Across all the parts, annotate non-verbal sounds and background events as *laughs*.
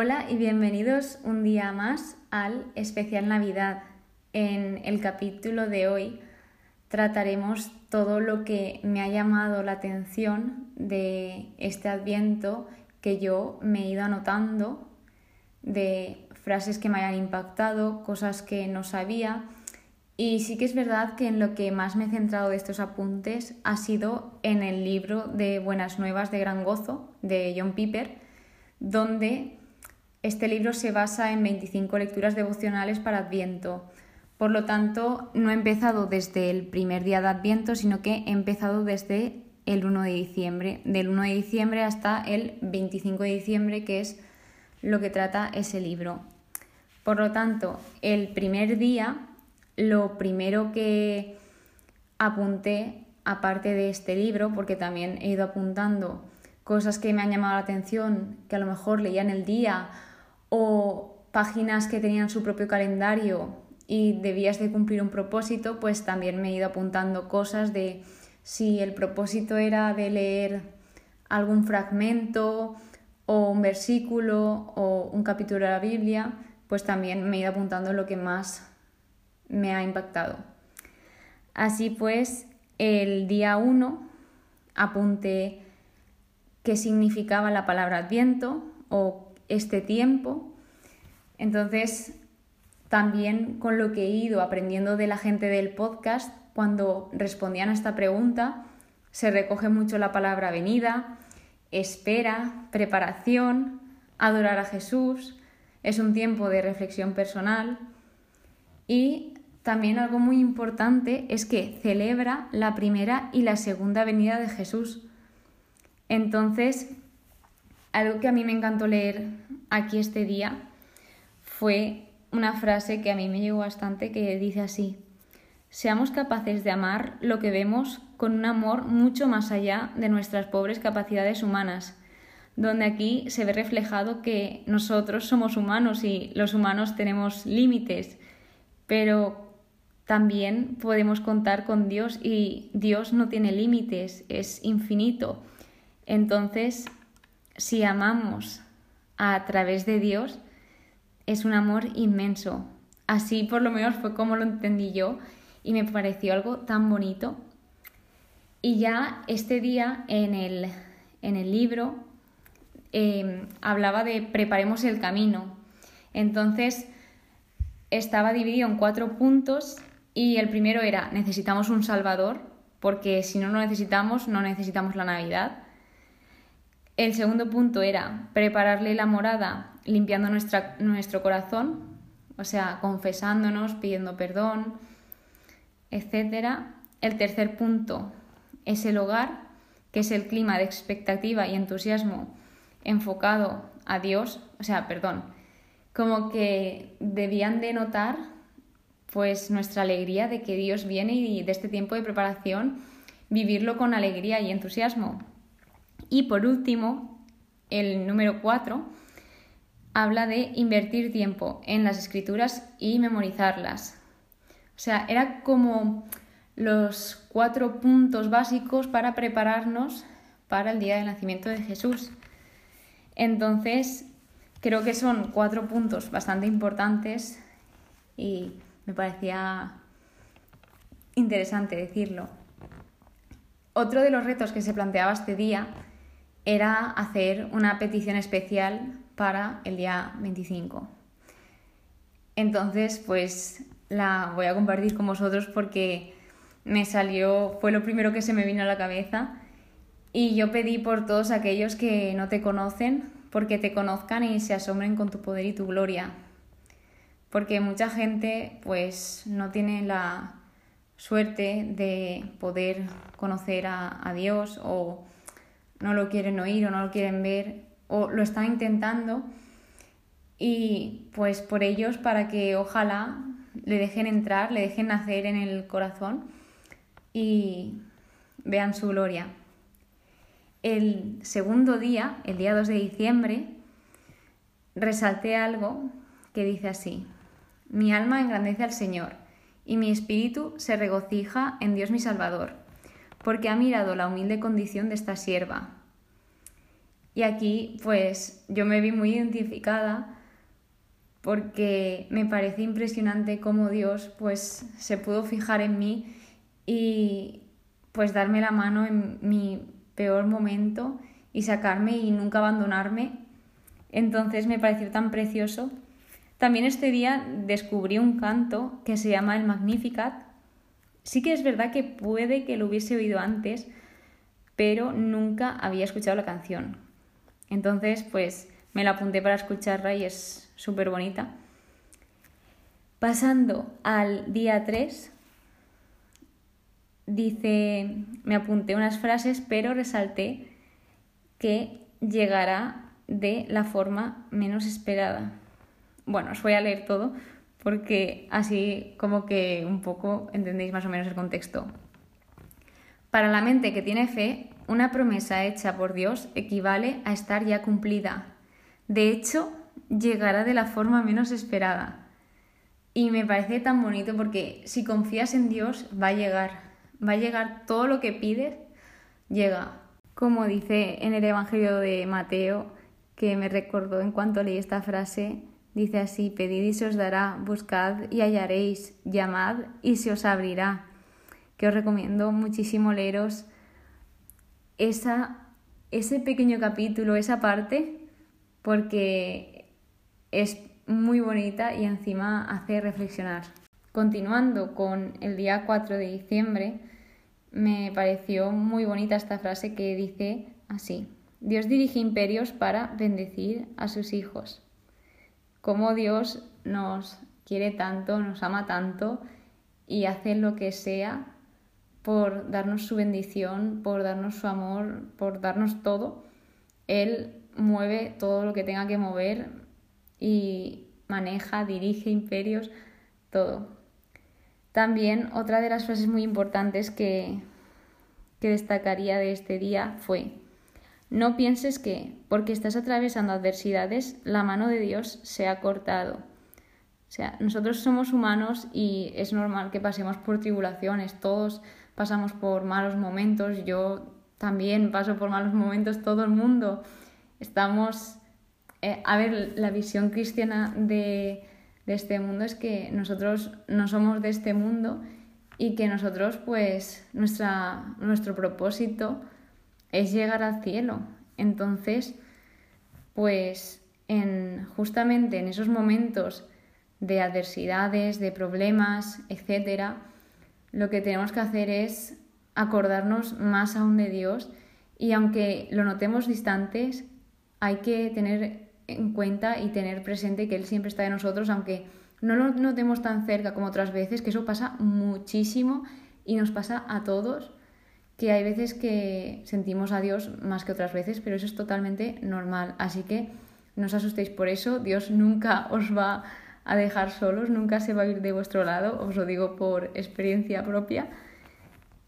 Hola y bienvenidos un día más al especial Navidad. En el capítulo de hoy trataremos todo lo que me ha llamado la atención de este adviento que yo me he ido anotando, de frases que me hayan impactado, cosas que no sabía. Y sí que es verdad que en lo que más me he centrado de estos apuntes ha sido en el libro de Buenas Nuevas de Gran Gozo de John Piper, donde este libro se basa en 25 lecturas devocionales para Adviento. Por lo tanto, no he empezado desde el primer día de Adviento, sino que he empezado desde el 1 de diciembre, del 1 de diciembre hasta el 25 de diciembre, que es lo que trata ese libro. Por lo tanto, el primer día, lo primero que apunté, aparte de este libro, porque también he ido apuntando cosas que me han llamado la atención, que a lo mejor leía en el día, o páginas que tenían su propio calendario y debías de cumplir un propósito, pues también me he ido apuntando cosas de si el propósito era de leer algún fragmento o un versículo o un capítulo de la Biblia, pues también me he ido apuntando lo que más me ha impactado. Así pues, el día 1 apunté qué significaba la palabra adviento o este tiempo. Entonces, también con lo que he ido aprendiendo de la gente del podcast, cuando respondían a esta pregunta, se recoge mucho la palabra venida, espera, preparación, adorar a Jesús, es un tiempo de reflexión personal y también algo muy importante es que celebra la primera y la segunda venida de Jesús. Entonces, algo que a mí me encantó leer aquí este día fue una frase que a mí me llegó bastante que dice así, seamos capaces de amar lo que vemos con un amor mucho más allá de nuestras pobres capacidades humanas, donde aquí se ve reflejado que nosotros somos humanos y los humanos tenemos límites, pero también podemos contar con Dios y Dios no tiene límites, es infinito. Entonces, si amamos a través de Dios, es un amor inmenso. Así por lo menos fue como lo entendí yo y me pareció algo tan bonito. Y ya este día en el, en el libro em, hablaba de preparemos el camino. Entonces estaba dividido en cuatro puntos y el primero era necesitamos un Salvador, porque si no lo necesitamos, no necesitamos la Navidad. El segundo punto era prepararle la morada limpiando nuestra, nuestro corazón, o sea, confesándonos, pidiendo perdón, etcétera. El tercer punto es el hogar, que es el clima de expectativa y entusiasmo enfocado a Dios, o sea, perdón, como que debían de notar pues nuestra alegría de que Dios viene y de este tiempo de preparación vivirlo con alegría y entusiasmo. Y por último, el número cuatro habla de invertir tiempo en las escrituras y memorizarlas. O sea, era como los cuatro puntos básicos para prepararnos para el día del nacimiento de Jesús. Entonces, creo que son cuatro puntos bastante importantes y me parecía interesante decirlo. Otro de los retos que se planteaba este día era hacer una petición especial para el día 25. Entonces, pues la voy a compartir con vosotros porque me salió, fue lo primero que se me vino a la cabeza y yo pedí por todos aquellos que no te conocen, porque te conozcan y se asombren con tu poder y tu gloria. Porque mucha gente pues no tiene la suerte de poder conocer a, a Dios o no lo quieren oír o no lo quieren ver o lo están intentando y pues por ellos para que ojalá le dejen entrar, le dejen nacer en el corazón y vean su gloria. El segundo día, el día 2 de diciembre, resalté algo que dice así, mi alma engrandece al Señor y mi espíritu se regocija en Dios mi Salvador, porque ha mirado la humilde condición de esta sierva. Y aquí pues yo me vi muy identificada porque me parece impresionante cómo Dios pues se pudo fijar en mí y pues darme la mano en mi peor momento y sacarme y nunca abandonarme. Entonces me pareció tan precioso. También este día descubrí un canto que se llama el Magnificat. Sí que es verdad que puede que lo hubiese oído antes, pero nunca había escuchado la canción. Entonces, pues me la apunté para escucharla y es súper bonita. Pasando al día 3, dice, me apunté unas frases, pero resalté que llegará de la forma menos esperada. Bueno, os voy a leer todo porque así como que un poco entendéis más o menos el contexto. Para la mente que tiene fe, una promesa hecha por Dios equivale a estar ya cumplida. De hecho, llegará de la forma menos esperada. Y me parece tan bonito porque si confías en Dios, va a llegar. Va a llegar todo lo que pides, llega. Como dice en el Evangelio de Mateo, que me recordó en cuanto leí esta frase, dice así, pedid y se os dará, buscad y hallaréis, llamad y se os abrirá. Que os recomiendo muchísimo leeros esa, ese pequeño capítulo, esa parte, porque es muy bonita y encima hace reflexionar. Continuando con el día 4 de diciembre, me pareció muy bonita esta frase que dice así, Dios dirige imperios para bendecir a sus hijos. Como Dios nos quiere tanto, nos ama tanto y hace lo que sea por darnos su bendición, por darnos su amor, por darnos todo. Él mueve todo lo que tenga que mover y maneja, dirige imperios, todo. También otra de las frases muy importantes que, que destacaría de este día fue, no pienses que, porque estás atravesando adversidades, la mano de Dios se ha cortado. O sea, nosotros somos humanos y es normal que pasemos por tribulaciones, todos pasamos por malos momentos, yo también paso por malos momentos, todo el mundo. Estamos, eh, a ver, la visión cristiana de, de este mundo es que nosotros no somos de este mundo y que nosotros pues nuestra, nuestro propósito es llegar al cielo. Entonces, pues en, justamente en esos momentos de adversidades, de problemas, etcétera, lo que tenemos que hacer es acordarnos más aún de Dios y aunque lo notemos distantes, hay que tener en cuenta y tener presente que Él siempre está de nosotros, aunque no lo notemos tan cerca como otras veces, que eso pasa muchísimo y nos pasa a todos, que hay veces que sentimos a Dios más que otras veces, pero eso es totalmente normal. Así que no os asustéis por eso, Dios nunca os va a dejar solos, nunca se va a ir de vuestro lado, os lo digo por experiencia propia.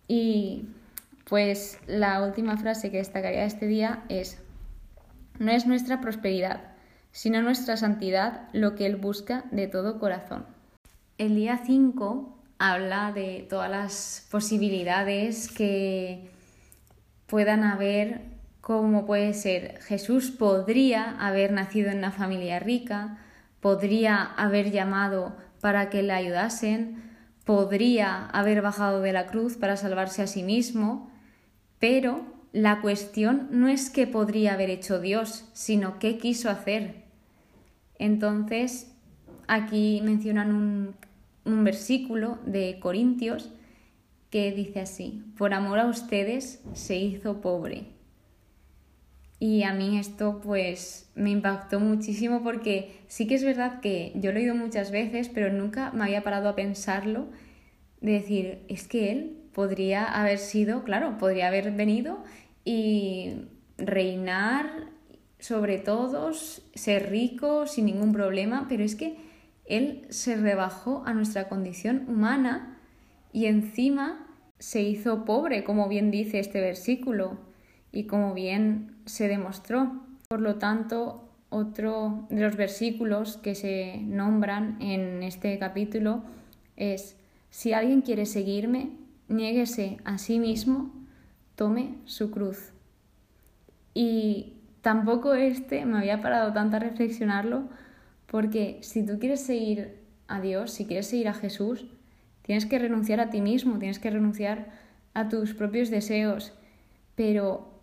Y pues la última frase que destacaría este día es, no es nuestra prosperidad, sino nuestra santidad lo que Él busca de todo corazón. El día 5 habla de todas las posibilidades que puedan haber, como puede ser Jesús podría haber nacido en una familia rica, podría haber llamado para que le ayudasen, podría haber bajado de la cruz para salvarse a sí mismo, pero la cuestión no es qué podría haber hecho Dios, sino qué quiso hacer. Entonces, aquí mencionan un, un versículo de Corintios que dice así, por amor a ustedes se hizo pobre. Y a mí esto pues me impactó muchísimo porque sí que es verdad que yo lo he oído muchas veces, pero nunca me había parado a pensarlo, de decir, es que él podría haber sido, claro, podría haber venido y reinar sobre todos, ser rico sin ningún problema, pero es que Él se rebajó a nuestra condición humana y encima se hizo pobre, como bien dice este versículo y como bien se demostró. Por lo tanto, otro de los versículos que se nombran en este capítulo es, si alguien quiere seguirme, niéguese a sí mismo, tome su cruz. Y tampoco este me había parado tanto a reflexionarlo, porque si tú quieres seguir a Dios, si quieres seguir a Jesús, tienes que renunciar a ti mismo, tienes que renunciar a tus propios deseos. Pero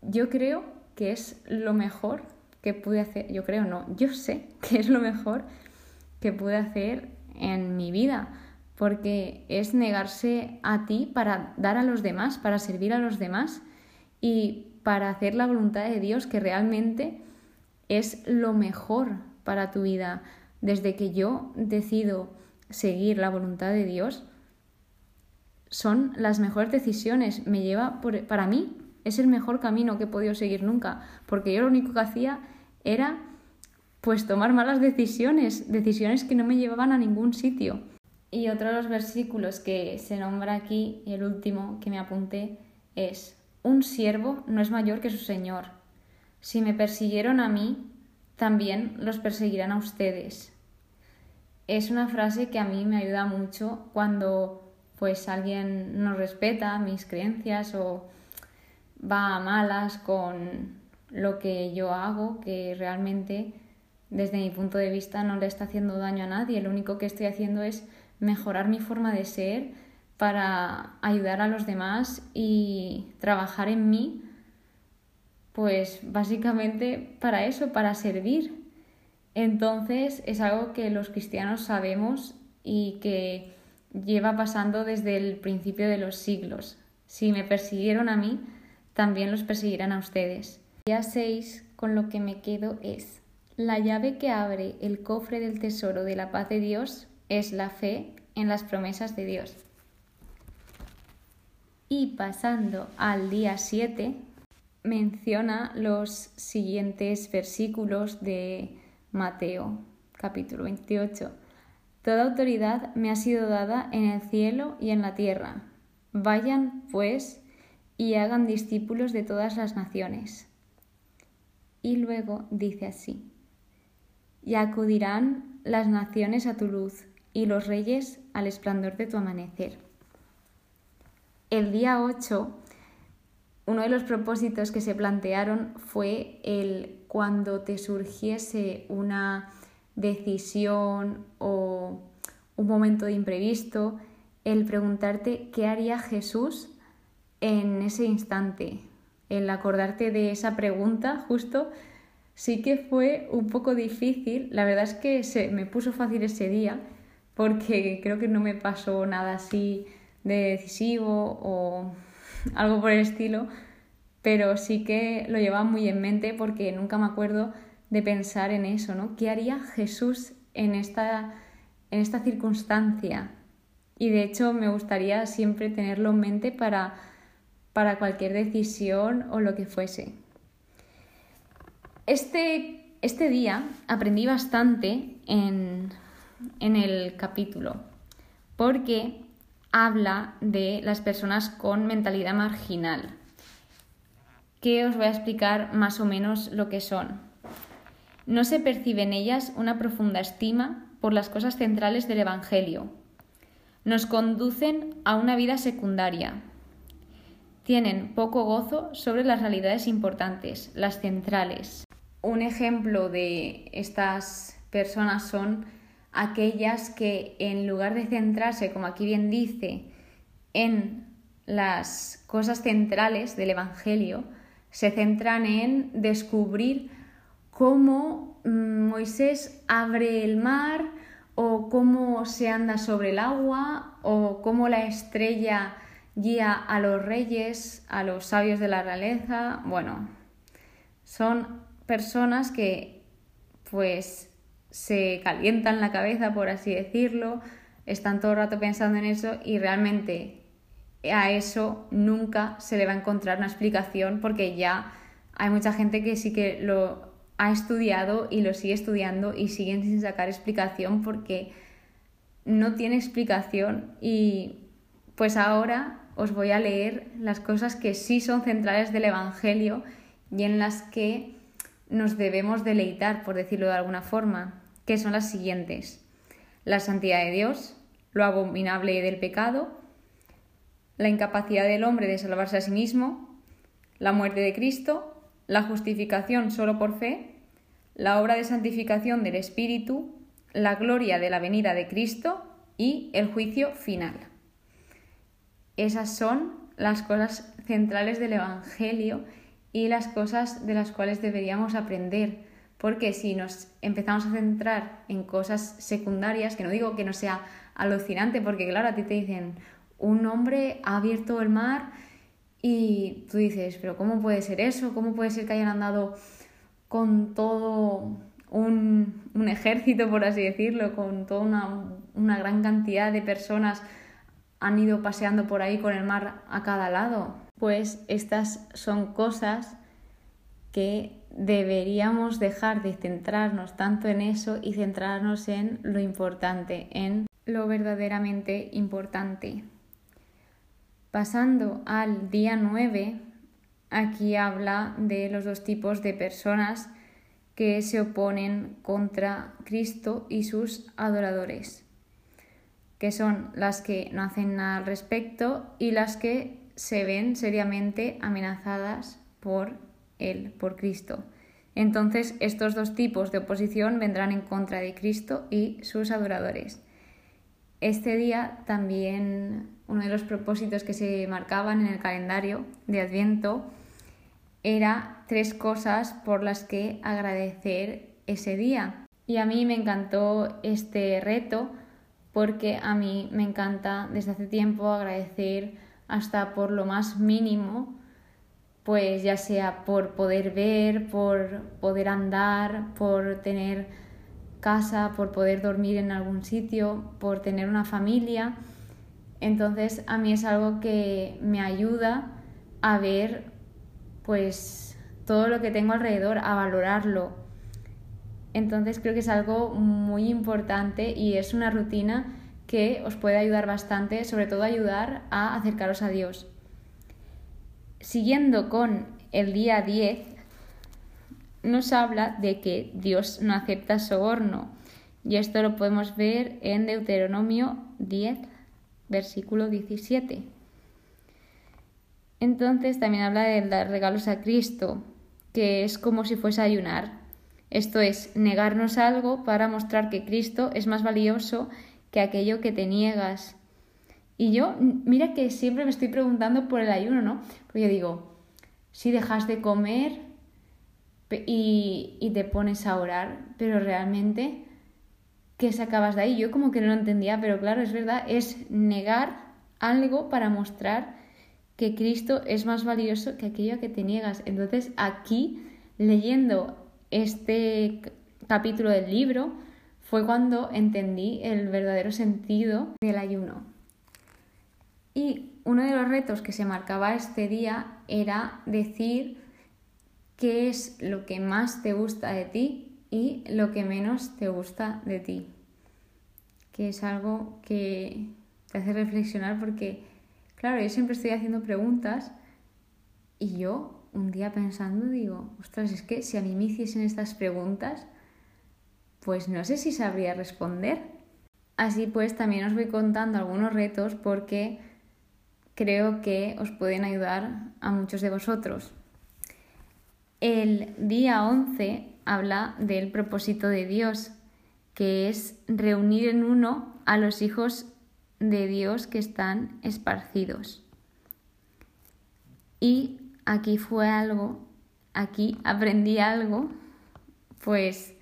yo creo que es lo mejor que pude hacer, yo creo no, yo sé *laughs* que es lo mejor que pude hacer en mi vida, porque es negarse a ti para dar a los demás, para servir a los demás y para hacer la voluntad de Dios, que realmente es lo mejor para tu vida. Desde que yo decido seguir la voluntad de Dios, son las mejores decisiones. Me lleva, para mí, es el mejor camino que he podido seguir nunca, porque yo lo único que hacía era pues tomar malas decisiones, decisiones que no me llevaban a ningún sitio. Y otro de los versículos que se nombra aquí, y el último que me apunté, es, un siervo no es mayor que su Señor. Si me persiguieron a mí, también los perseguirán a ustedes. Es una frase que a mí me ayuda mucho cuando pues alguien no respeta mis creencias o va a malas con lo que yo hago, que realmente desde mi punto de vista no le está haciendo daño a nadie. Lo único que estoy haciendo es mejorar mi forma de ser para ayudar a los demás y trabajar en mí, pues básicamente para eso, para servir. Entonces es algo que los cristianos sabemos y que lleva pasando desde el principio de los siglos. Si me persiguieron a mí, también los perseguirán a ustedes. Día 6, con lo que me quedo es, la llave que abre el cofre del tesoro de la paz de Dios es la fe en las promesas de Dios. Y pasando al día 7, menciona los siguientes versículos de Mateo, capítulo 28. Toda autoridad me ha sido dada en el cielo y en la tierra. Vayan, pues, y hagan discípulos de todas las naciones. Y luego dice así, y acudirán las naciones a tu luz y los reyes al esplendor de tu amanecer. El día 8, uno de los propósitos que se plantearon fue el cuando te surgiese una decisión o un momento de imprevisto, el preguntarte qué haría Jesús en ese instante, el acordarte de esa pregunta justo, sí que fue un poco difícil. La verdad es que se me puso fácil ese día porque creo que no me pasó nada así de decisivo o *laughs* algo por el estilo, pero sí que lo llevaba muy en mente porque nunca me acuerdo de pensar en eso, ¿no? ¿Qué haría Jesús en esta, en esta circunstancia? Y de hecho me gustaría siempre tenerlo en mente para para cualquier decisión o lo que fuese. Este, este día aprendí bastante en, en el capítulo porque habla de las personas con mentalidad marginal, que os voy a explicar más o menos lo que son. No se percibe en ellas una profunda estima por las cosas centrales del Evangelio. Nos conducen a una vida secundaria, tienen poco gozo sobre las realidades importantes, las centrales. Un ejemplo de estas personas son aquellas que en lugar de centrarse, como aquí bien dice, en las cosas centrales del Evangelio, se centran en descubrir cómo mm, Moisés abre el mar o cómo se anda sobre el agua o cómo la estrella guía a los reyes, a los sabios de la realeza, bueno, son personas que pues se calientan la cabeza, por así decirlo, están todo el rato pensando en eso y realmente a eso nunca se le va a encontrar una explicación porque ya hay mucha gente que sí que lo ha estudiado y lo sigue estudiando y siguen sin sacar explicación porque no tiene explicación. Y pues ahora os voy a leer las cosas que sí son centrales del Evangelio y en las que nos debemos deleitar, por decirlo de alguna forma, que son las siguientes. La santidad de Dios, lo abominable del pecado, la incapacidad del hombre de salvarse a sí mismo, la muerte de Cristo, la justificación solo por fe, la obra de santificación del Espíritu, la gloria de la venida de Cristo y el juicio final. Esas son las cosas centrales del Evangelio y las cosas de las cuales deberíamos aprender. Porque si nos empezamos a centrar en cosas secundarias, que no digo que no sea alucinante, porque claro, a ti te dicen, un hombre ha abierto el mar y tú dices, pero ¿cómo puede ser eso? ¿Cómo puede ser que hayan andado con todo un, ejército, por así decirlo, con toda una gran cantidad de personas han ido paseando por ahí con el mar a cada lado? Pues estas son cosas que deberíamos dejar de centrarnos tanto en eso y centrarnos en lo importante, en lo verdaderamente importante. Pasando al día 9, aquí habla de los dos tipos de personas que se oponen contra Cristo y sus adoradores, que son las que no hacen nada al respecto y las que se ven seriamente amenazadas por Él, por Cristo. Entonces, estos dos tipos de oposición vendrán en contra de Cristo y sus adoradores. Este día también uno de los propósitos que se marcaban en el calendario de Adviento era tres cosas por las que agradecer ese día. Y a mí me encantó este reto porque a mí me encanta desde hace tiempo agradecer hasta por lo más mínimo, pues ya sea por poder ver, por poder andar, por tener casa, por poder dormir en algún sitio, por tener una familia. Entonces a mí es algo que me ayuda a ver pues todo lo que tengo alrededor, a valorarlo. Entonces creo que es algo muy importante y es una rutina que os puede ayudar bastante, sobre todo ayudar a acercaros a Dios. Siguiendo con el día 10, nos habla de que Dios no acepta soborno. Y esto lo podemos ver en Deuteronomio 10, versículo 17. Entonces también habla de dar regalos a Cristo, que es como si fuese ayunar. Esto es negarnos algo para mostrar que Cristo es más valioso que aquello que te niegas. Y yo, mira que siempre me estoy preguntando por el ayuno, ¿no? Porque yo digo, si dejas de comer, y, te pones a orar, pero realmente, ¿qué sacabas de ahí? Yo como que no lo entendía, pero claro, es verdad, es negar algo para mostrar que Cristo es más valioso que aquello que te niegas. Entonces aquí, leyendo este capítulo del libro, fue cuando entendí el verdadero sentido del ayuno. Y uno de los retos que se marcaba este día era decir qué es lo que más te gusta de ti y lo que menos te gusta de ti. Que es algo que te hace reflexionar porque, claro, yo siempre estoy haciendo preguntas y yo un día pensando digo, ostras, es que si a mí me hiciesen estas preguntas, pues no sé si sabría responder. Así pues, también os voy contando algunos retos porque creo que os pueden ayudar a muchos de vosotros. El día 11 habla del propósito de Dios, que es reunir en uno a los hijos de Dios que están esparcidos. Y aquí fue algo, aquí aprendí algo, pues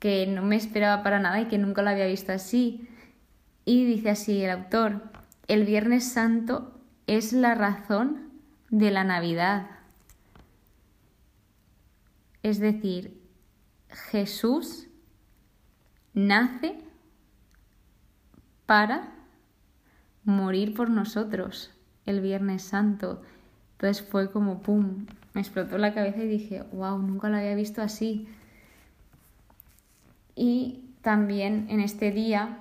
que no me esperaba para nada y que nunca lo había visto así. Y dice así el autor, el Viernes Santo es la razón de la Navidad. Es decir, Jesús nace para morir por nosotros el Viernes Santo. Entonces fue como, ¡pum!, me explotó la cabeza y dije, wow, nunca lo había visto así. Y también en este día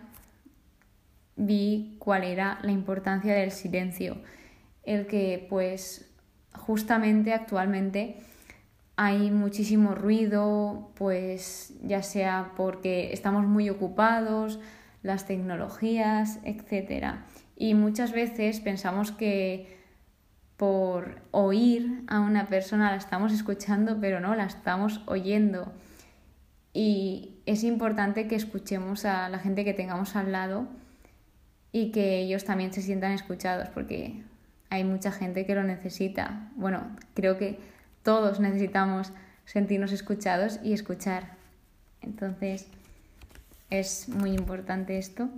vi cuál era la importancia del silencio, el que pues justamente actualmente hay muchísimo ruido, pues ya sea porque estamos muy ocupados, las tecnologías, etc. Y muchas veces pensamos que por oír a una persona, la estamos escuchando, pero no, la estamos oyendo. Y es importante que escuchemos a la gente que tengamos al lado y que ellos también se sientan escuchados, porque hay mucha gente que lo necesita. Bueno, creo que todos necesitamos sentirnos escuchados y escuchar. Entonces, es muy importante esto.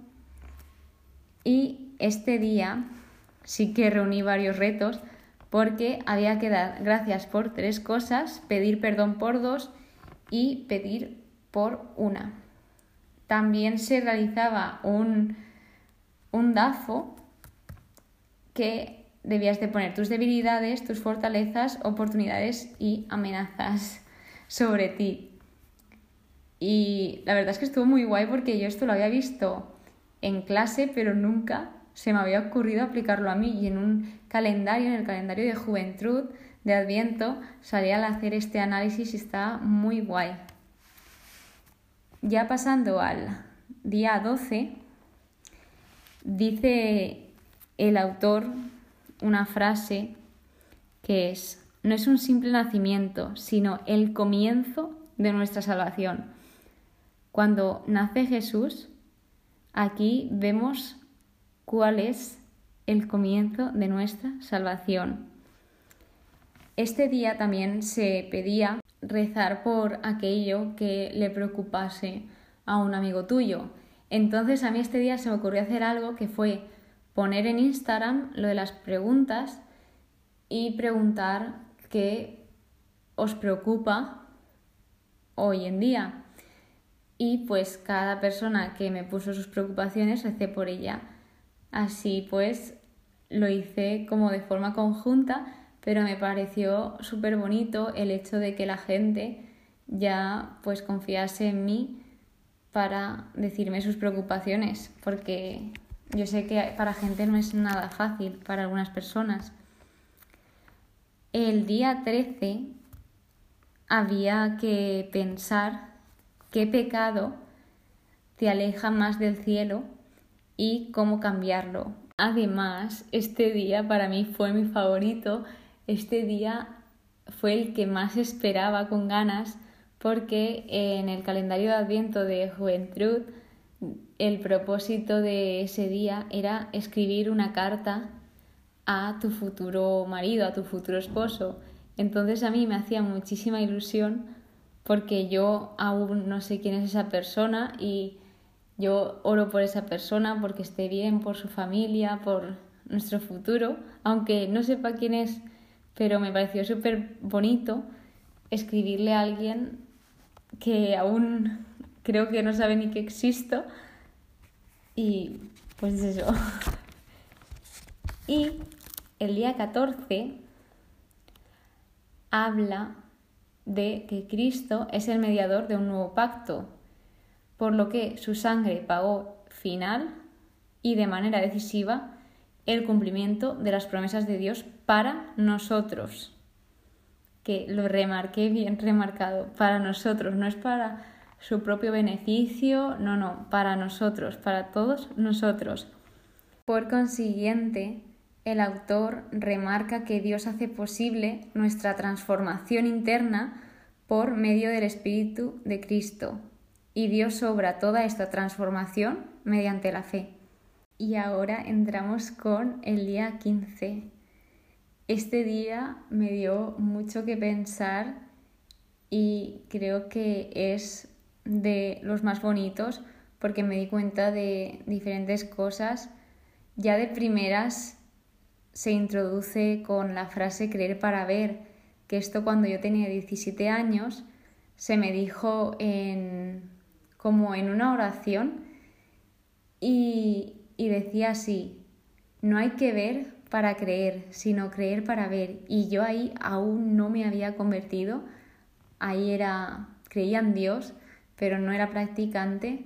Y este día sí que reuní varios retos porque había que dar gracias por tres cosas, pedir perdón por dos y pedir por una. También se realizaba un, un DAFO que debías de poner tus debilidades, tus fortalezas, oportunidades y amenazas *laughs* sobre ti. Y la verdad es que estuvo muy guay porque yo esto lo había visto en clase, pero nunca se me había ocurrido aplicarlo a mí. Y en un calendario, en el calendario de juventud de Adviento, salía al hacer este análisis y está muy guay. Ya pasando al día 12, dice el autor una frase que es, no es un simple nacimiento, sino el comienzo de nuestra salvación. Cuando nace Jesús, aquí vemos cuál es el comienzo de nuestra salvación. Este día también se pedía rezar por aquello que le preocupase a un amigo tuyo. Entonces a mí este día se me ocurrió hacer algo que fue poner en Instagram lo de las preguntas y preguntar qué os preocupa hoy en día. Y pues cada persona que me puso sus preocupaciones recé por ella. Así pues lo hice como de forma conjunta, pero me pareció súper bonito el hecho de que la gente ya pues confiase en mí para decirme sus preocupaciones, porque yo sé que para gente no es nada fácil, para algunas personas. El día 13 había que pensar qué pecado te aleja más del cielo y cómo cambiarlo. Además, este día para mí fue mi favorito. Este día fue el que más esperaba con ganas porque en el calendario de Adviento de Juventud el propósito de ese día era escribir una carta a tu futuro marido, a tu futuro esposo. Entonces a mí me hacía muchísima ilusión porque yo aún no sé quién es esa persona y yo oro por esa persona porque esté bien, por su familia, por nuestro futuro, aunque no sepa quién es, pero me pareció súper bonito escribirle a alguien que aún creo que no sabe ni que existo. Y pues eso. *laughs* y el día 14 habla de que Cristo es el mediador de un nuevo pacto, por lo que su sangre pagó final y de manera decisiva el cumplimiento de las promesas de Dios para nosotros. Que lo remarqué bien remarcado, para nosotros, no es para su propio beneficio, no, no, para nosotros, para todos nosotros. Por consiguiente, el autor remarca que Dios hace posible nuestra transformación interna por medio del Espíritu de Cristo, y Dios obra toda esta transformación mediante la fe. Y ahora entramos con el día 15. Este día me dio mucho que pensar y creo que es de los más bonitos porque me di cuenta de diferentes cosas. Ya de primeras se introduce con la frase creer para ver, que esto cuando yo tenía 17 años se me dijo en, como en una oración y, y decía así, no hay que ver para creer, sino creer para ver. Y yo ahí aún no me había convertido, ahí era, creía en Dios, pero no era practicante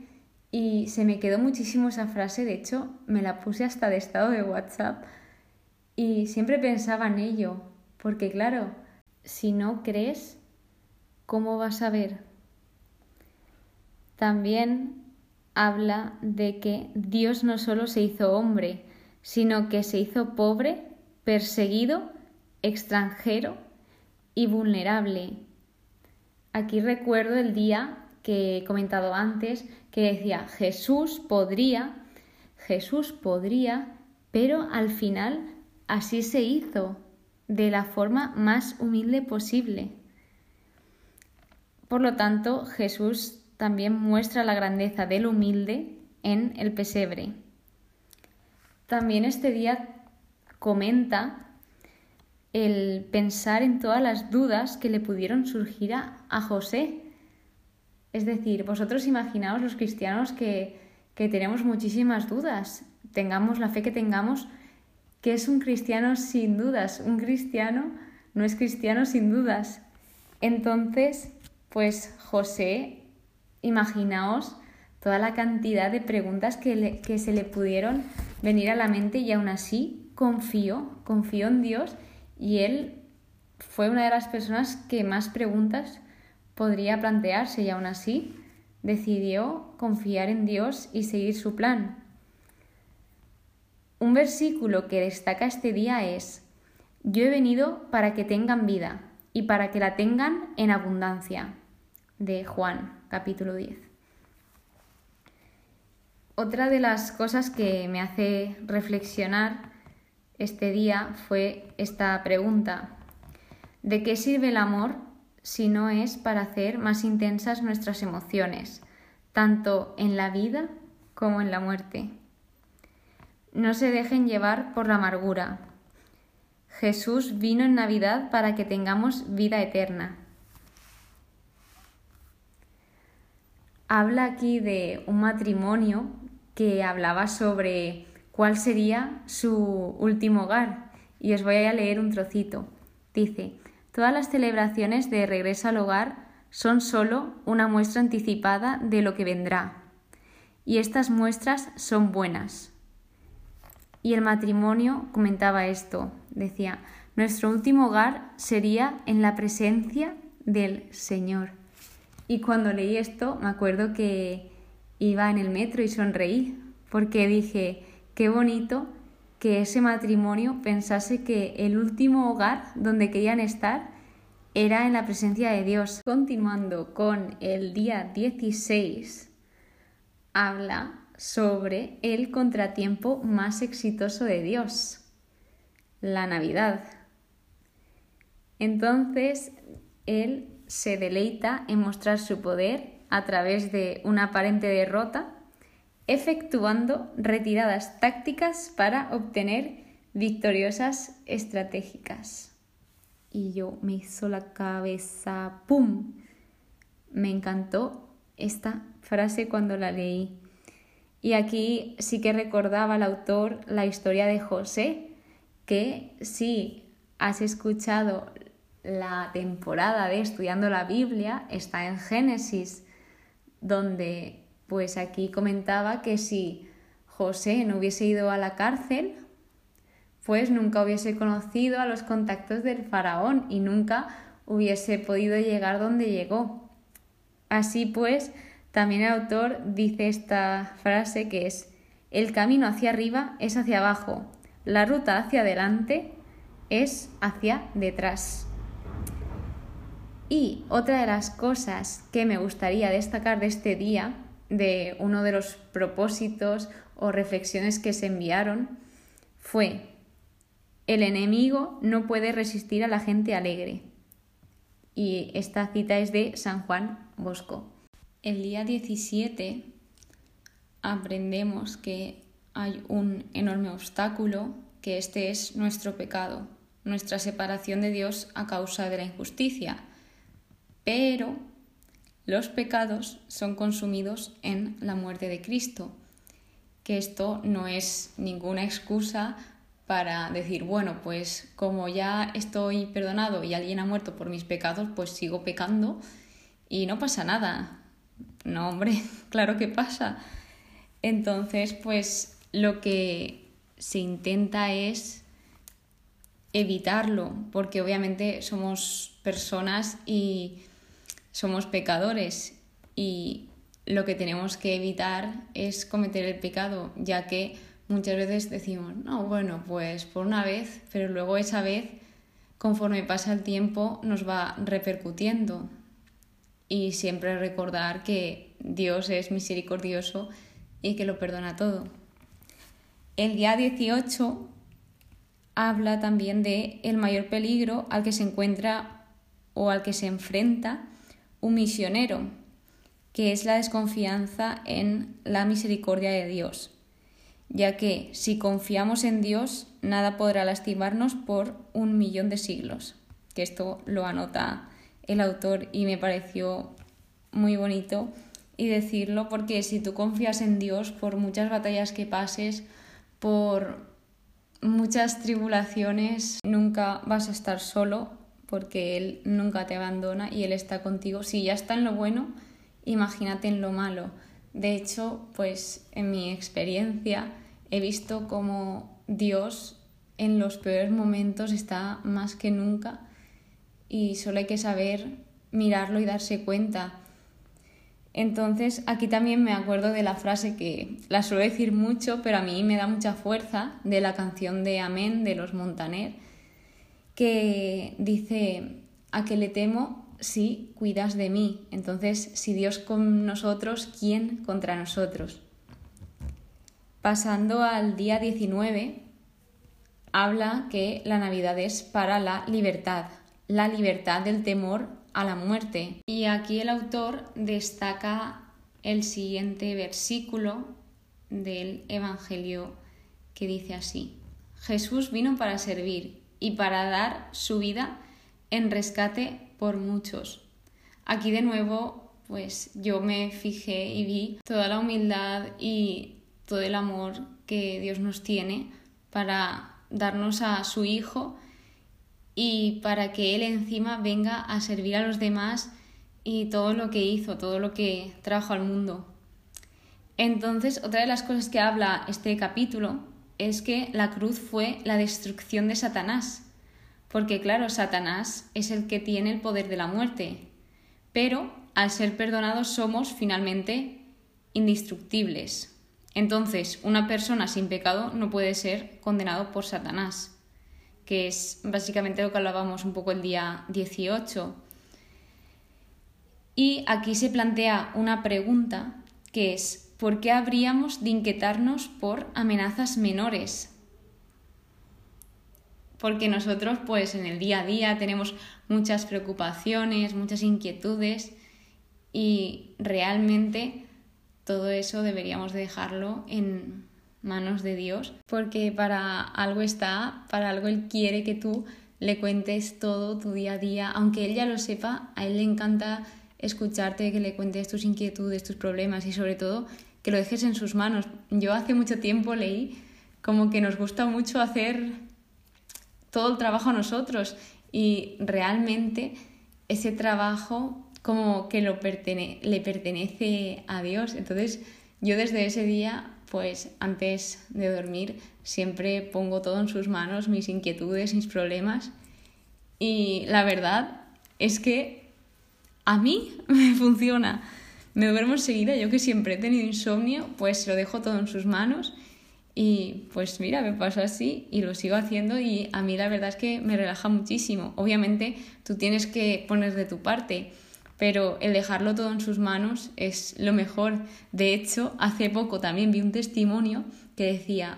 y se me quedó muchísimo esa frase, de hecho me la puse hasta de estado de WhatsApp y siempre pensaba en ello, porque claro, si no crees, ¿cómo vas a ver? También habla de que Dios no solo se hizo hombre, sino que se hizo pobre, perseguido extranjero y vulnerable. Aquí recuerdo el día que he comentado antes que decía Jesús podría, Jesús podría, pero al final así se hizo, de la forma más humilde posible. Por lo tanto, Jesús también muestra la grandeza del humilde en el pesebre. También este día comenta el pensar en todas las dudas que le pudieron surgir a, José. Es decir, vosotros imaginaos los cristianos que, que tenemos muchísimas dudas, tengamos la fe que tengamos, que es un cristiano sin dudas. Un cristiano no es cristiano sin dudas. Entonces, pues José, imaginaos toda la cantidad de preguntas que, que se le pudieron venir a la mente y aún así confió, confió en Dios y él fue una de las personas que más preguntas podría plantearse y aún así decidió confiar en Dios y seguir su plan. Un versículo que destaca este día es, Yo he venido para que tengan vida y para que la tengan en abundancia, de Juan capítulo 10. Otra de las cosas que me hace reflexionar este día fue esta pregunta. ¿De qué sirve el amor si no es para hacer más intensas nuestras emociones, tanto en la vida como en la muerte? No se dejen llevar por la amargura. Jesús vino en Navidad para que tengamos vida eterna. Habla aquí de un matrimonio que hablaba sobre cuál sería su último hogar. Y os voy a leer un trocito. Dice, todas las celebraciones de regreso al hogar son sólo una muestra anticipada de lo que vendrá. Y estas muestras son buenas. Y el matrimonio comentaba esto, decía, nuestro último hogar sería en la presencia del Señor. Y cuando leí esto, me acuerdo que iba en el metro y sonreí, porque dije, Qué bonito que ese matrimonio pensase que el último hogar donde querían estar era en la presencia de Dios. Continuando con el día 16, habla sobre el contratiempo más exitoso de Dios, la Navidad. Entonces, Él se deleita en mostrar su poder a través de una aparente derrota efectuando retiradas tácticas para obtener victoriosas estratégicas. Y yo me hizo la cabeza ¡pum! Me encantó esta frase cuando la leí. Y aquí sí que recordaba al autor la historia de José, que si has escuchado la temporada de estudiando la Biblia, está en Génesis, donde pues aquí comentaba que si José no hubiese ido a la cárcel, pues nunca hubiese conocido a los contactos del faraón y nunca hubiese podido llegar donde llegó. Así pues, también el autor dice esta frase que es, el camino hacia arriba es hacia abajo, la ruta hacia adelante es hacia detrás. Y otra de las cosas que me gustaría destacar de este día de uno de los propósitos o reflexiones que se enviaron fue, el enemigo no puede resistir a la gente alegre. Y esta cita es de San Juan Bosco. El día 17 aprendemos que hay un enorme obstáculo, que este es nuestro pecado, nuestra separación de Dios a causa de la injusticia. Pero los pecados son consumidos en la muerte de Cristo, que esto no es ninguna excusa para decir, bueno, pues como ya estoy perdonado y alguien ha muerto por mis pecados, pues sigo pecando y no pasa nada. No, hombre, *laughs* claro que pasa. Entonces, pues lo que se intenta es evitarlo, porque obviamente somos personas y somos pecadores y lo que tenemos que evitar es cometer el pecado, ya que muchas veces decimos, no, bueno, pues por una vez, pero luego esa vez conforme pasa el tiempo nos va repercutiendo. Y siempre recordar que Dios es misericordioso y que lo perdona todo. El día 18 habla también de el mayor peligro al que se encuentra o al que se enfrenta un misionero, que es la desconfianza en la misericordia de Dios, ya que si confiamos en Dios, nada podrá lastimarnos por un millón de siglos, que esto lo anota el autor y me pareció muy bonito y decirlo porque si tú confías en Dios por muchas batallas que pases, por muchas tribulaciones, nunca vas a estar solo porque Él nunca te abandona y Él está contigo. Si ya está en lo bueno, imagínate en lo malo. De hecho, pues en mi experiencia he visto como Dios en los peores momentos está más que nunca y solo hay que saber mirarlo y darse cuenta entonces, aquí también me acuerdo de la frase que la suelo decir mucho, pero a mí me da mucha fuerza, de la canción de Amén de los Montaner, que dice, a que le temo si cuidas de mí. Entonces, si Dios con nosotros, ¿quién contra nosotros? Pasando al día 19, habla que la Navidad es para la libertad, la libertad del temor a la muerte. Y aquí el autor destaca el siguiente versículo del Evangelio que dice así, Jesús vino para servir y para dar su vida en rescate por muchos. Aquí de nuevo, pues yo me fijé y vi toda la humildad y todo el amor que Dios nos tiene para darnos a su Hijo y para que Él encima venga a servir a los demás y todo lo que hizo, todo lo que trajo al mundo. Entonces, otra de las cosas que habla este capítulo es que la cruz fue la destrucción de Satanás, porque claro, Satanás es el que tiene el poder de la muerte, pero al ser perdonados somos finalmente indestructibles. Entonces, una persona sin pecado no puede ser condenado por Satanás que es básicamente lo que hablábamos un poco el día 18. Y aquí se plantea una pregunta que es, ¿por qué habríamos de inquietarnos por amenazas menores? Porque nosotros pues en el día a día tenemos muchas preocupaciones, muchas inquietudes y realmente todo eso deberíamos dejarlo en manos de Dios, porque para algo está, para algo Él quiere que tú le cuentes todo tu día a día, aunque Él ya lo sepa, a Él le encanta escucharte, que le cuentes tus inquietudes, tus problemas y sobre todo que lo dejes en sus manos. Yo hace mucho tiempo leí como que nos gusta mucho hacer todo el trabajo a nosotros y realmente ese trabajo como que lo le pertenece a Dios. Entonces yo desde ese día pues antes de dormir siempre pongo todo en sus manos, mis inquietudes, mis problemas. Y la verdad es que a mí *laughs* me funciona. Me duermo enseguida, yo que siempre he tenido insomnio, pues lo dejo todo en sus manos y pues mira, me pasa así y lo sigo haciendo y a mí la verdad es que me relaja muchísimo. Obviamente tú tienes que poner de tu parte pero el dejarlo todo en sus manos es lo mejor. De hecho, hace poco también vi un testimonio que decía,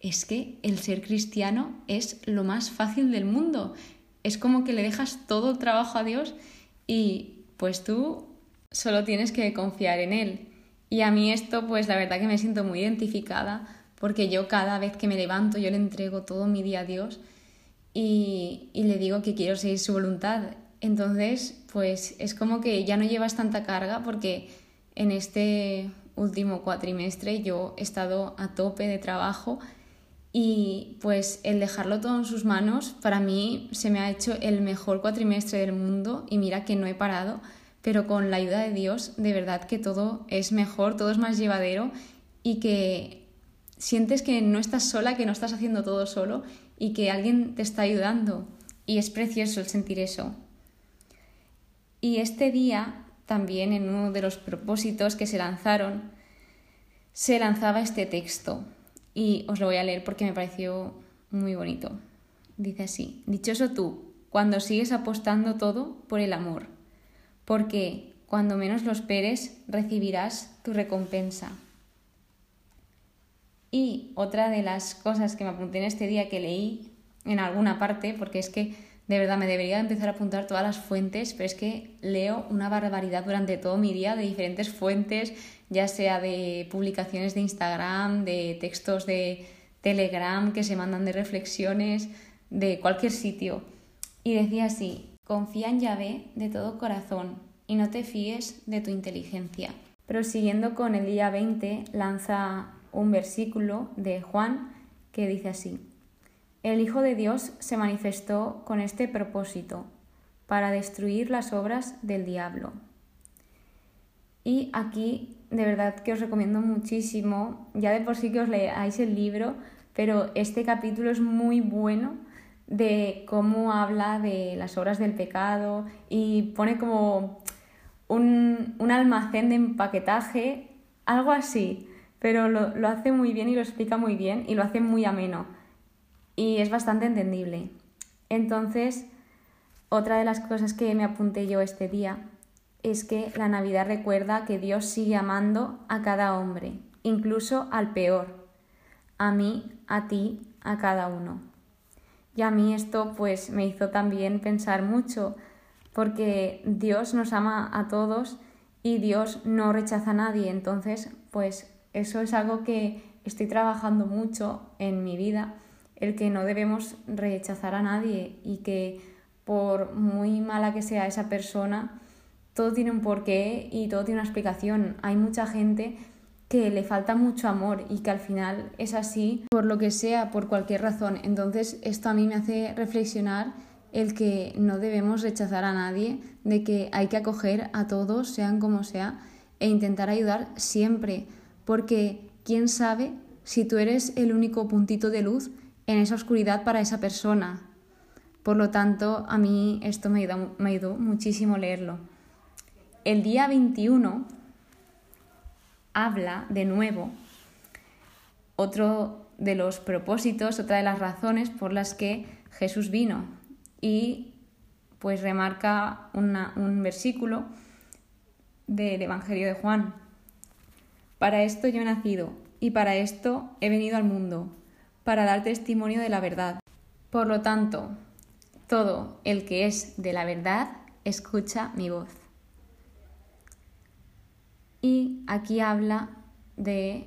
es que el ser cristiano es lo más fácil del mundo. Es como que le dejas todo el trabajo a Dios y pues tú solo tienes que confiar en Él. Y a mí esto, pues la verdad que me siento muy identificada porque yo cada vez que me levanto, yo le entrego todo mi día a Dios y, y le digo que quiero seguir su voluntad entonces, pues es como que ya no llevas tanta carga porque en este último cuatrimestre yo he estado a tope de trabajo y pues el dejarlo todo en sus manos para mí se me ha hecho el mejor cuatrimestre del mundo y mira que no he parado, pero con la ayuda de Dios de verdad que todo es mejor, todo es más llevadero y que sientes que no estás sola, que no estás haciendo todo solo y que alguien te está ayudando y es precioso el sentir eso. Y este día, también en uno de los propósitos que se lanzaron, se lanzaba este texto. Y os lo voy a leer porque me pareció muy bonito. Dice así, Dichoso tú, cuando sigues apostando todo por el amor, porque cuando menos lo esperes recibirás tu recompensa. Y otra de las cosas que me apunté en este día que leí en alguna parte, porque es que de verdad me debería empezar a apuntar todas las fuentes, pero es que leo una barbaridad durante todo mi día de diferentes fuentes, ya sea de publicaciones de Instagram, de textos de Telegram que se mandan de reflexiones, de cualquier sitio. Y decía así, confía en Yahvé de todo corazón y no te fíes de tu inteligencia. Prosiguiendo con el día 20, lanza un versículo de Juan que dice así, el Hijo de Dios se manifestó con este propósito, para destruir las obras del diablo. Y aquí de verdad que os recomiendo muchísimo, ya de por sí que os leáis el libro, pero este capítulo es muy bueno de cómo habla de las obras del pecado y pone como un, almacén de empaquetaje, algo así, pero lo, lo hace muy bien y lo explica muy bien y lo hace muy ameno y es bastante entendible. Entonces, otra de las cosas que me apunté yo este día es que la Navidad recuerda que Dios sigue amando a cada hombre, incluso al peor, a mí, a ti, a cada uno. Y a mí esto pues me hizo también pensar mucho, porque Dios nos ama a todos y Dios no rechaza a nadie, entonces pues eso es algo que estoy trabajando mucho en mi vida el que no debemos rechazar a nadie y que por muy mala que sea esa persona, todo tiene un porqué y todo tiene una explicación. Hay mucha gente que le falta mucho amor y que al final es así por lo que sea, por cualquier razón. Entonces esto a mí me hace reflexionar el que no debemos rechazar a nadie, de que hay que acoger a todos, sean como sea, e intentar ayudar siempre, porque quién sabe si tú eres el único puntito de luz en esa oscuridad para esa persona. Por lo tanto, a mí esto me ayudó, me ayudó muchísimo leerlo. El día 21 habla de nuevo otro de los propósitos, otra de las razones por las que Jesús vino y pues remarca un versículo del Evangelio de Juan. Para esto yo he nacido y para esto he venido al mundo, para dar testimonio de la verdad. Por lo tanto, todo el que es de la verdad escucha mi voz. Y aquí habla de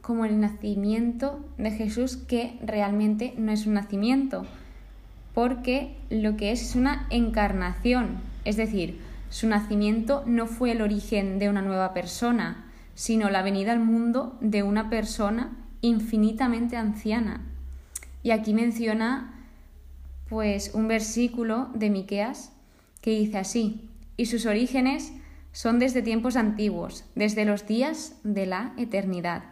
como el nacimiento de Jesús que realmente no es un nacimiento, porque lo que es es una encarnación, es decir, su nacimiento no fue el origen de una nueva persona, sino la venida al mundo de una persona infinitamente anciana. Y aquí menciona pues un versículo de Miqueas que dice así: "Y sus orígenes son desde tiempos antiguos, desde los días de la eternidad."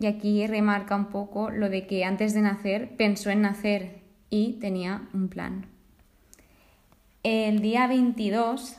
Y aquí remarca un poco lo de que antes de nacer pensó en nacer y tenía un plan. El día 22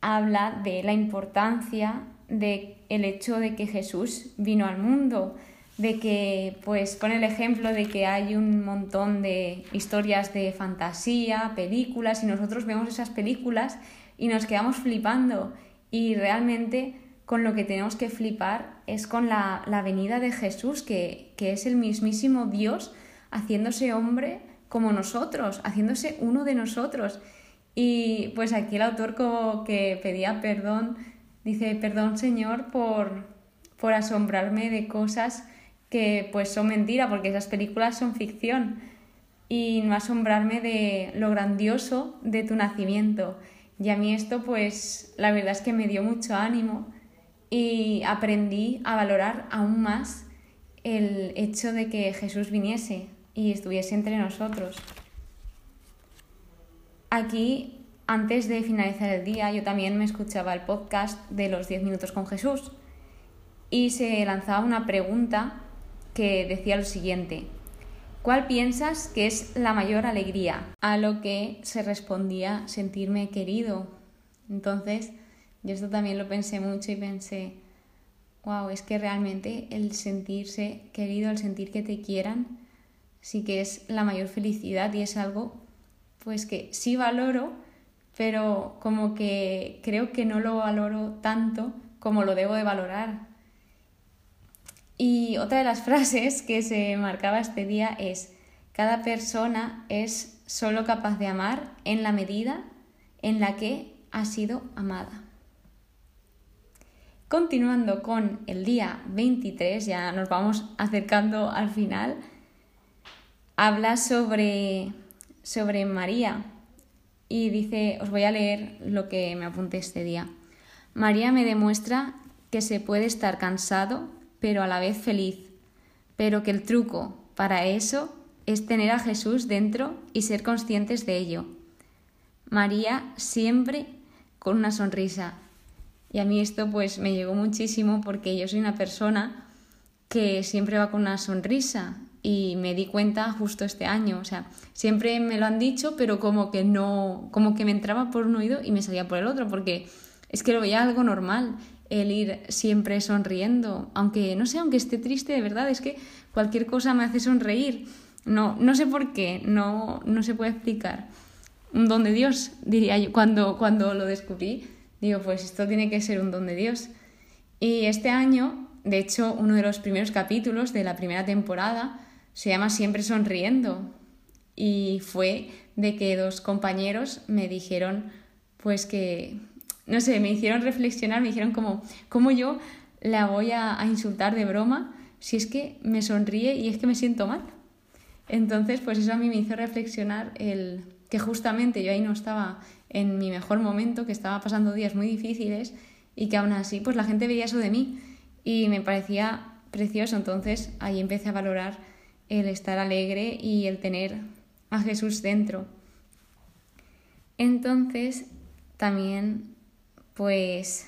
habla de la importancia de el hecho de que Jesús vino al mundo, de que pues pone el ejemplo de que hay un montón de historias de fantasía, películas y nosotros vemos esas películas y nos quedamos flipando y realmente con lo que tenemos que flipar es con la, venida de Jesús, que, que es el mismísimo Dios haciéndose hombre como nosotros, haciéndose uno de nosotros. Y pues aquí el autor que pedía perdón Dice, perdón Señor por, por asombrarme de cosas que pues son mentira, porque esas películas son ficción, y no asombrarme de lo grandioso de tu nacimiento. Y a mí esto pues la verdad es que me dio mucho ánimo y aprendí a valorar aún más el hecho de que Jesús viniese y estuviese entre nosotros. Aquí antes de finalizar el día, yo también me escuchaba el podcast de los 10 minutos con Jesús y se lanzaba una pregunta que decía lo siguiente. ¿Cuál piensas que es la mayor alegría? A lo que se respondía sentirme querido. Entonces, yo esto también lo pensé mucho y pensé, wow, es que realmente el sentirse querido, el sentir que te quieran, sí que es la mayor felicidad y es algo pues que sí valoro, pero como que creo que no lo valoro tanto como lo debo de valorar. Y otra de las *laughs* frases que se marcaba este día es, cada persona es solo capaz de amar en la medida en la que ha sido amada. Continuando con el día 23, ya nos vamos acercando al final, habla sobre, sobre María y dice, os voy a leer lo que me apunté este día. María me demuestra que se puede estar cansado, pero a la vez feliz, pero que el truco para eso es tener a Jesús dentro y ser conscientes de ello. María siempre con una sonrisa. Y a mí esto pues me llegó muchísimo porque yo soy una persona que siempre va con una sonrisa y me di cuenta justo este año, o sea, siempre me lo han dicho, pero como que no, como que me entraba por un oído y me salía por el otro, porque es que lo veía algo normal el ir siempre sonriendo, aunque no sé, aunque esté triste, de verdad, es que cualquier cosa me hace sonreír. No, no sé por qué, no, no se puede explicar. Un don de Dios, diría yo, cuando, cuando lo descubrí, digo, pues esto tiene que ser un don de Dios. Y este año, de hecho, uno de los primeros capítulos de la primera temporada se llama Siempre sonriendo. Y fue de que dos compañeros me dijeron, pues que, no sé, me hicieron reflexionar, me dijeron como, ¿cómo yo la voy a, a insultar de broma si es que me sonríe y es que me siento mal? Entonces, pues eso a mí me hizo reflexionar el que justamente yo ahí no estaba en mi mejor momento, que estaba pasando días muy difíciles y que aún así pues la gente veía eso de mí y me parecía precioso. Entonces ahí empecé a valorar el estar alegre y el tener a Jesús dentro. Entonces también pues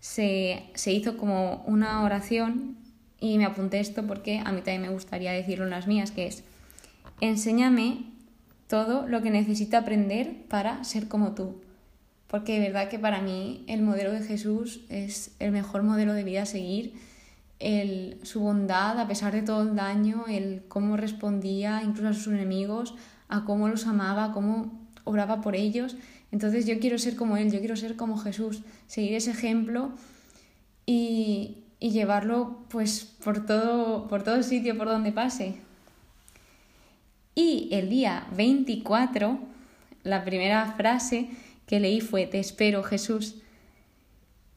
se, se hizo como una oración y me apunté esto porque a mí también me gustaría decirlo en las mías, que es, enséñame todo lo que necesito aprender para ser como tú. Porque de verdad que para mí el modelo de Jesús es el mejor modelo de vida a seguir. El, su bondad, a pesar de todo el daño, el cómo respondía incluso a sus enemigos, a cómo los amaba, a cómo obraba por ellos. Entonces yo quiero ser como Él, yo quiero ser como Jesús, seguir ese ejemplo y, y llevarlo pues por todo, por todo sitio por donde pase. Y el día 24, la primera frase que leí fue Te espero Jesús.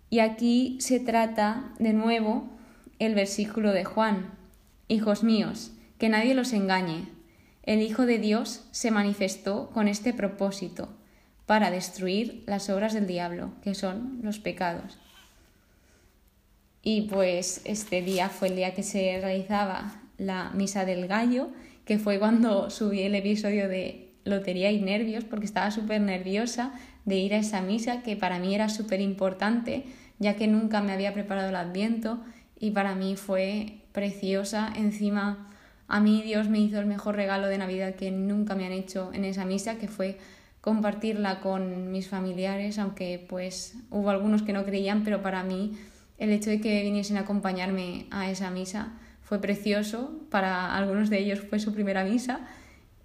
Y aquí se trata de nuevo el versículo de Juan. Hijos míos, que nadie los engañe. El Hijo de Dios se manifestó con este propósito, para destruir las obras del diablo, que son los pecados. Y pues este día fue el día que se realizaba la misa del gallo, que fue cuando *laughs* subí el episodio de Lotería y Nervios, porque estaba súper nerviosa de ir a esa misa, que para mí era súper importante, ya que nunca me había preparado el adviento y para mí fue preciosa. Encima, a mí Dios me hizo el mejor regalo de Navidad que nunca me han hecho en esa misa, que fue compartirla con mis familiares, aunque pues hubo algunos que no creían, pero para mí el hecho de que viniesen a acompañarme a esa misa fue precioso, para algunos de ellos fue su primera misa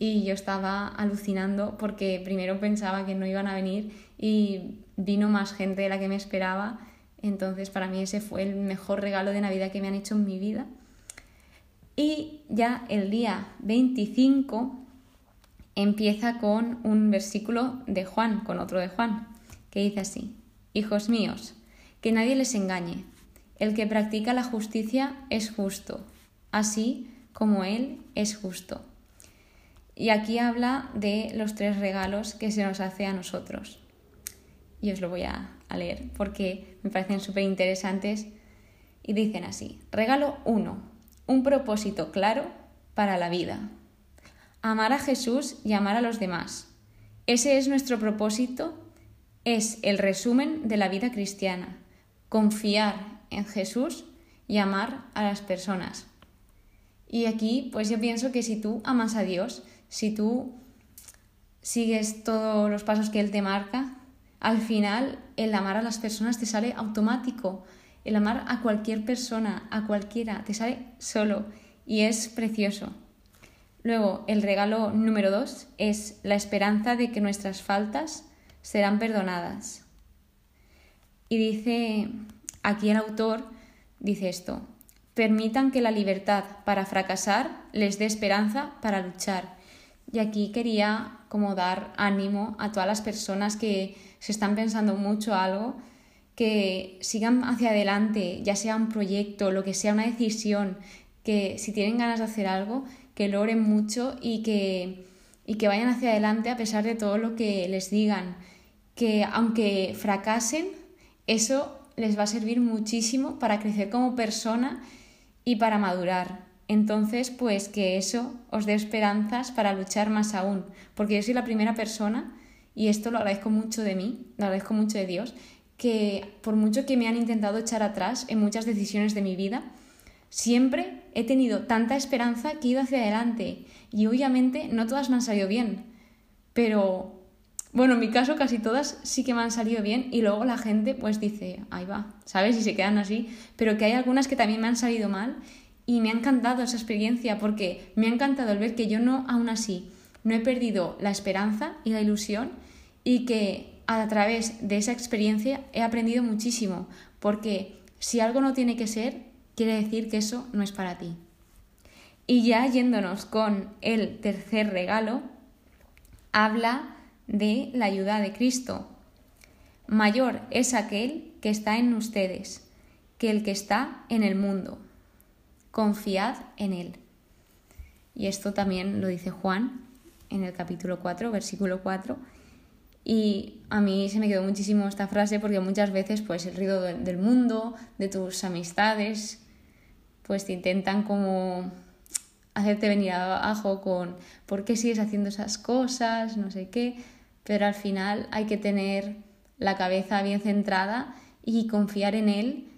y yo estaba alucinando porque primero pensaba que no iban a venir y vino más gente de la que me esperaba, entonces para mí ese fue el mejor regalo de Navidad que me han hecho en mi vida. Y ya el día 25 empieza con un versículo de Juan, con otro de Juan, que dice así, Hijos míos, que nadie les engañe. El que practica la justicia es justo, así como Él es justo. Y aquí habla de los tres regalos que se nos hace a nosotros. Y os lo voy a, leer porque me parecen súper interesantes y dicen así. Regalo 1. Un propósito claro para la vida. Amar a Jesús y amar a los demás. Ese es nuestro propósito, es el resumen de la vida cristiana confiar en Jesús y amar a las personas. Y aquí, pues yo pienso que si tú amas a Dios, si tú sigues todos los pasos que Él te marca, al final el amar a las personas te sale automático. El amar a cualquier persona, a cualquiera, te sale solo y es precioso. Luego, el regalo número dos es la esperanza de que nuestras faltas serán perdonadas. Y dice aquí el autor, dice esto, permitan que la libertad para fracasar les dé esperanza para luchar. Y aquí quería como dar ánimo a todas las personas que se están pensando mucho algo, que sigan hacia adelante, ya sea un proyecto, lo que sea una decisión, que si tienen ganas de hacer algo, que lo oren mucho y que, y que vayan hacia adelante a pesar de todo lo que les digan, que aunque fracasen, eso les va a servir muchísimo para crecer como persona y para madurar. Entonces, pues que eso os dé esperanzas para luchar más aún, porque yo soy la primera persona, y esto lo agradezco mucho de mí, lo agradezco mucho de Dios, que por mucho que me han intentado echar atrás en muchas decisiones de mi vida, siempre he tenido tanta esperanza que he ido hacia adelante. Y obviamente no todas me han salido bien, pero bueno, en mi caso casi todas sí que me han salido bien y luego la gente pues dice, ahí va, ¿sabes? Y se quedan así, pero que hay algunas que también me han salido mal y me ha encantado esa experiencia porque me ha encantado el ver que yo no, aún así, no he perdido la esperanza y la ilusión y que a través de esa experiencia he aprendido muchísimo porque si algo no tiene que ser, quiere decir que eso no es para ti. Y ya yéndonos con el tercer regalo, habla de la ayuda de Cristo. Mayor es aquel que está en ustedes que el que está en el mundo confiad en Él. Y esto también lo dice Juan en el capítulo 4, versículo 4. Y a mí se me quedó muchísimo esta frase porque muchas veces pues el ruido del mundo, de tus amistades, pues te intentan como hacerte venir abajo con por qué sigues haciendo esas cosas, no sé qué, pero al final hay que tener la cabeza bien centrada y confiar en él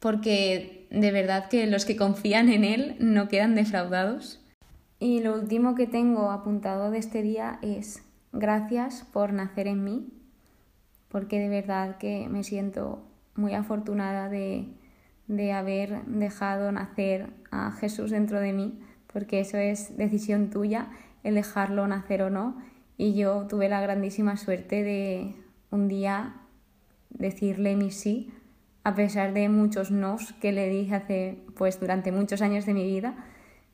porque de verdad que los que confían en Él no quedan defraudados. Y lo último que tengo apuntado de este día es gracias por nacer en mí, porque de verdad que me siento muy afortunada de, de haber dejado nacer a Jesús dentro de mí, porque eso es decisión tuya, el dejarlo nacer o no. Y yo tuve la grandísima suerte de un día decirle mi sí a pesar de muchos nos que le dije hace pues durante muchos años de mi vida,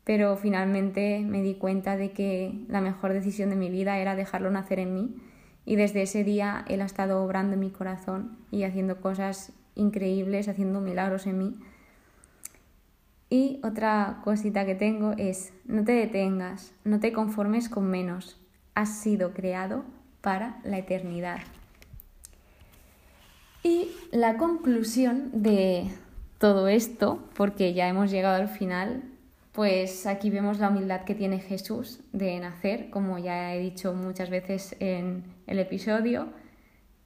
pero finalmente me di cuenta de que la mejor decisión de mi vida era dejarlo nacer en mí y desde ese día él ha estado obrando en mi corazón y haciendo cosas increíbles, haciendo milagros en mí. Y otra cosita que tengo es, no te detengas, no te conformes con menos, has sido creado para la eternidad. Y la conclusión de todo esto, porque ya hemos llegado al final, pues aquí vemos la humildad que tiene Jesús de nacer, como ya he dicho muchas veces en el episodio,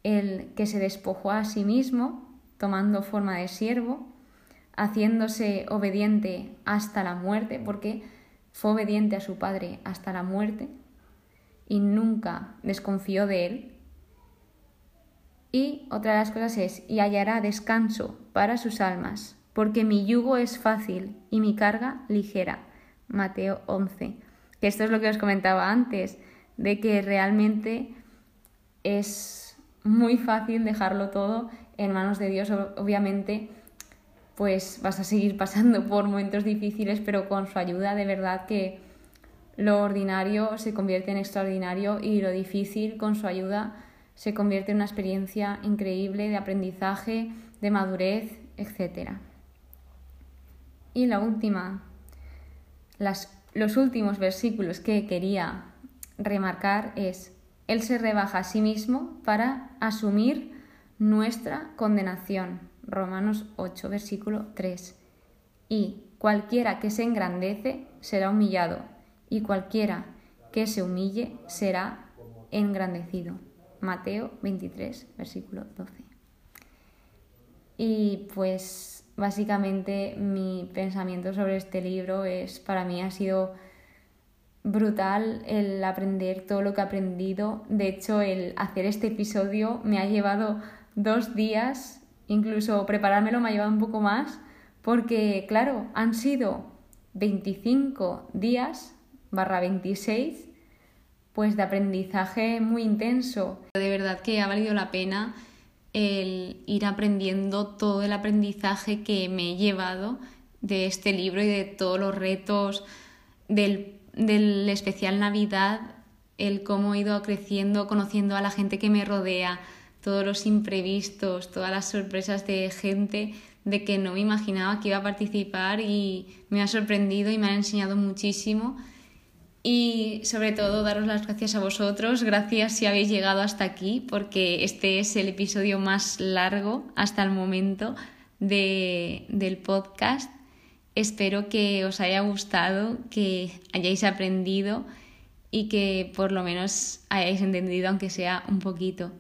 el que se despojó a sí mismo, tomando forma de siervo, haciéndose obediente hasta la muerte, porque fue obediente a su Padre hasta la muerte y nunca desconfió de él, y otra de las cosas es, y hallará descanso para sus almas, porque mi yugo es fácil y mi carga ligera. Mateo 11. Que esto es lo que os comentaba antes, de que realmente es muy fácil dejarlo todo en manos de Dios. Obviamente, pues vas a seguir *laughs* pasando por momentos difíciles, pero con su ayuda de verdad que lo ordinario se convierte en extraordinario y lo difícil con su ayuda se convierte en una experiencia increíble de aprendizaje, de madurez, etc. Y la última, los últimos versículos que quería remarcar es, Él se rebaja a sí mismo para asumir nuestra condenación. Romanos 8, versículo 3. Y cualquiera que se engrandece será humillado, y cualquiera que se humille será engrandecido. Mateo 23, versículo 12. Y pues básicamente mi pensamiento sobre este libro es, para mí ha sido brutal el aprender todo lo que he aprendido. De hecho, el hacer este episodio me ha llevado dos días, incluso preparármelo me ha llevado un poco más, porque claro, han sido 25 días barra 26, pues de aprendizaje muy intenso. De verdad que ha valido la pena el ir aprendiendo todo el aprendizaje que me he llevado de este libro y de todos los retos del, del especial Navidad, el cómo he ido creciendo, conociendo a la gente que me rodea, todos los imprevistos, todas las sorpresas de gente de que no me imaginaba que iba a participar y me ha sorprendido y me ha enseñado muchísimo. Y sobre todo daros las gracias a vosotros, gracias si habéis llegado hasta aquí, porque este es el episodio más largo hasta el momento de, del podcast. Espero que os haya gustado, que hayáis aprendido y que por lo menos hayáis entendido, aunque sea un poquito.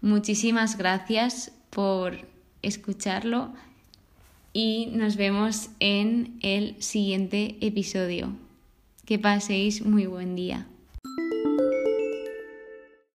Muchísimas gracias por escucharlo y nos vemos en el siguiente episodio. Que paséis muy buen día.